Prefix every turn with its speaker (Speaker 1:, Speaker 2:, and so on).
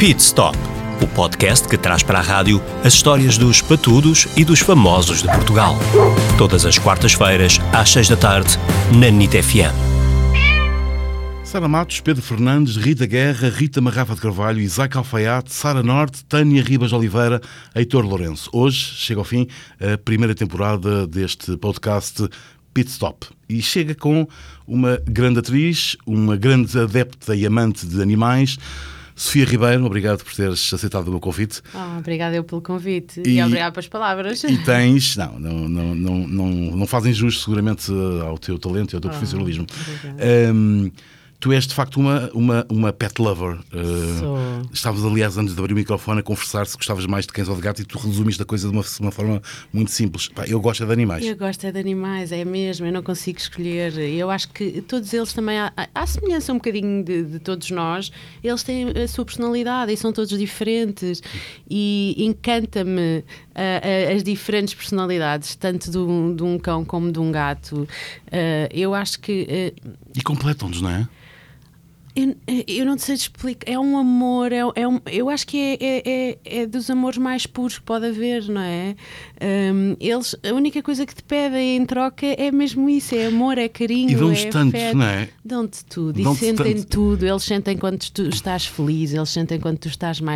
Speaker 1: Pit Stop, o podcast que traz para a rádio as histórias dos patudos e dos famosos de Portugal. Todas as quartas-feiras, às seis da tarde, na NIT FM.
Speaker 2: Sara Matos, Pedro Fernandes, Rita Guerra, Rita Marrafa de Carvalho, Isaac Alfaiate, Sara Norte, Tânia Ribas Oliveira, Heitor Lourenço. Hoje chega ao fim a primeira temporada deste podcast Pit Stop. E chega com uma grande atriz, uma grande adepta e amante de animais, Sofia Ribeiro, obrigado por teres aceitado o meu convite.
Speaker 3: Oh, obrigada eu pelo convite
Speaker 2: E-
Speaker 3: e, obrigado pelas palavras.
Speaker 2: E tens, não, não, não, não, não, não fazem justo seguramente ao teu talento e ao teu profissionalismo. Hum, tu és de facto uma, uma, uma pet lover. Uh,
Speaker 3: Sou.
Speaker 2: Estávamos, aliás, antes de abrir o microfone a conversar se gostavas mais de cães ou de gatos e tu resumiste a coisa de uma, de uma forma muito simples. Pá, eu gosto é de animais.
Speaker 3: Eu gosto é de animais, é mesmo, eu não consigo escolher. Eu acho que todos eles também, há, há semelhança um bocadinho de, de todos nós, eles têm a sua personalidade e são todos diferentes. E encanta-me ah, as diferentes personalidades, tanto de um, de um cão como de um gato. Ah, eu acho que. ah,
Speaker 2: E completam-nos, não é?
Speaker 3: Eu, eu não sei te explicar. É um amor, é, é um, eu acho que é, é, é, é dos amores mais puros que pode haver, não é? Hum, eles, a única coisa que te pedem em troca é mesmo isso: é amor, é carinho.
Speaker 2: E dão-nos
Speaker 3: é
Speaker 2: tanto,
Speaker 3: afeto.
Speaker 2: não é?
Speaker 3: Dão-te tudo e
Speaker 2: Dão-te
Speaker 3: sentem
Speaker 2: tanto.
Speaker 3: tudo. Eles sentem quando tu estás feliz, eles sentem quando tu estás mais.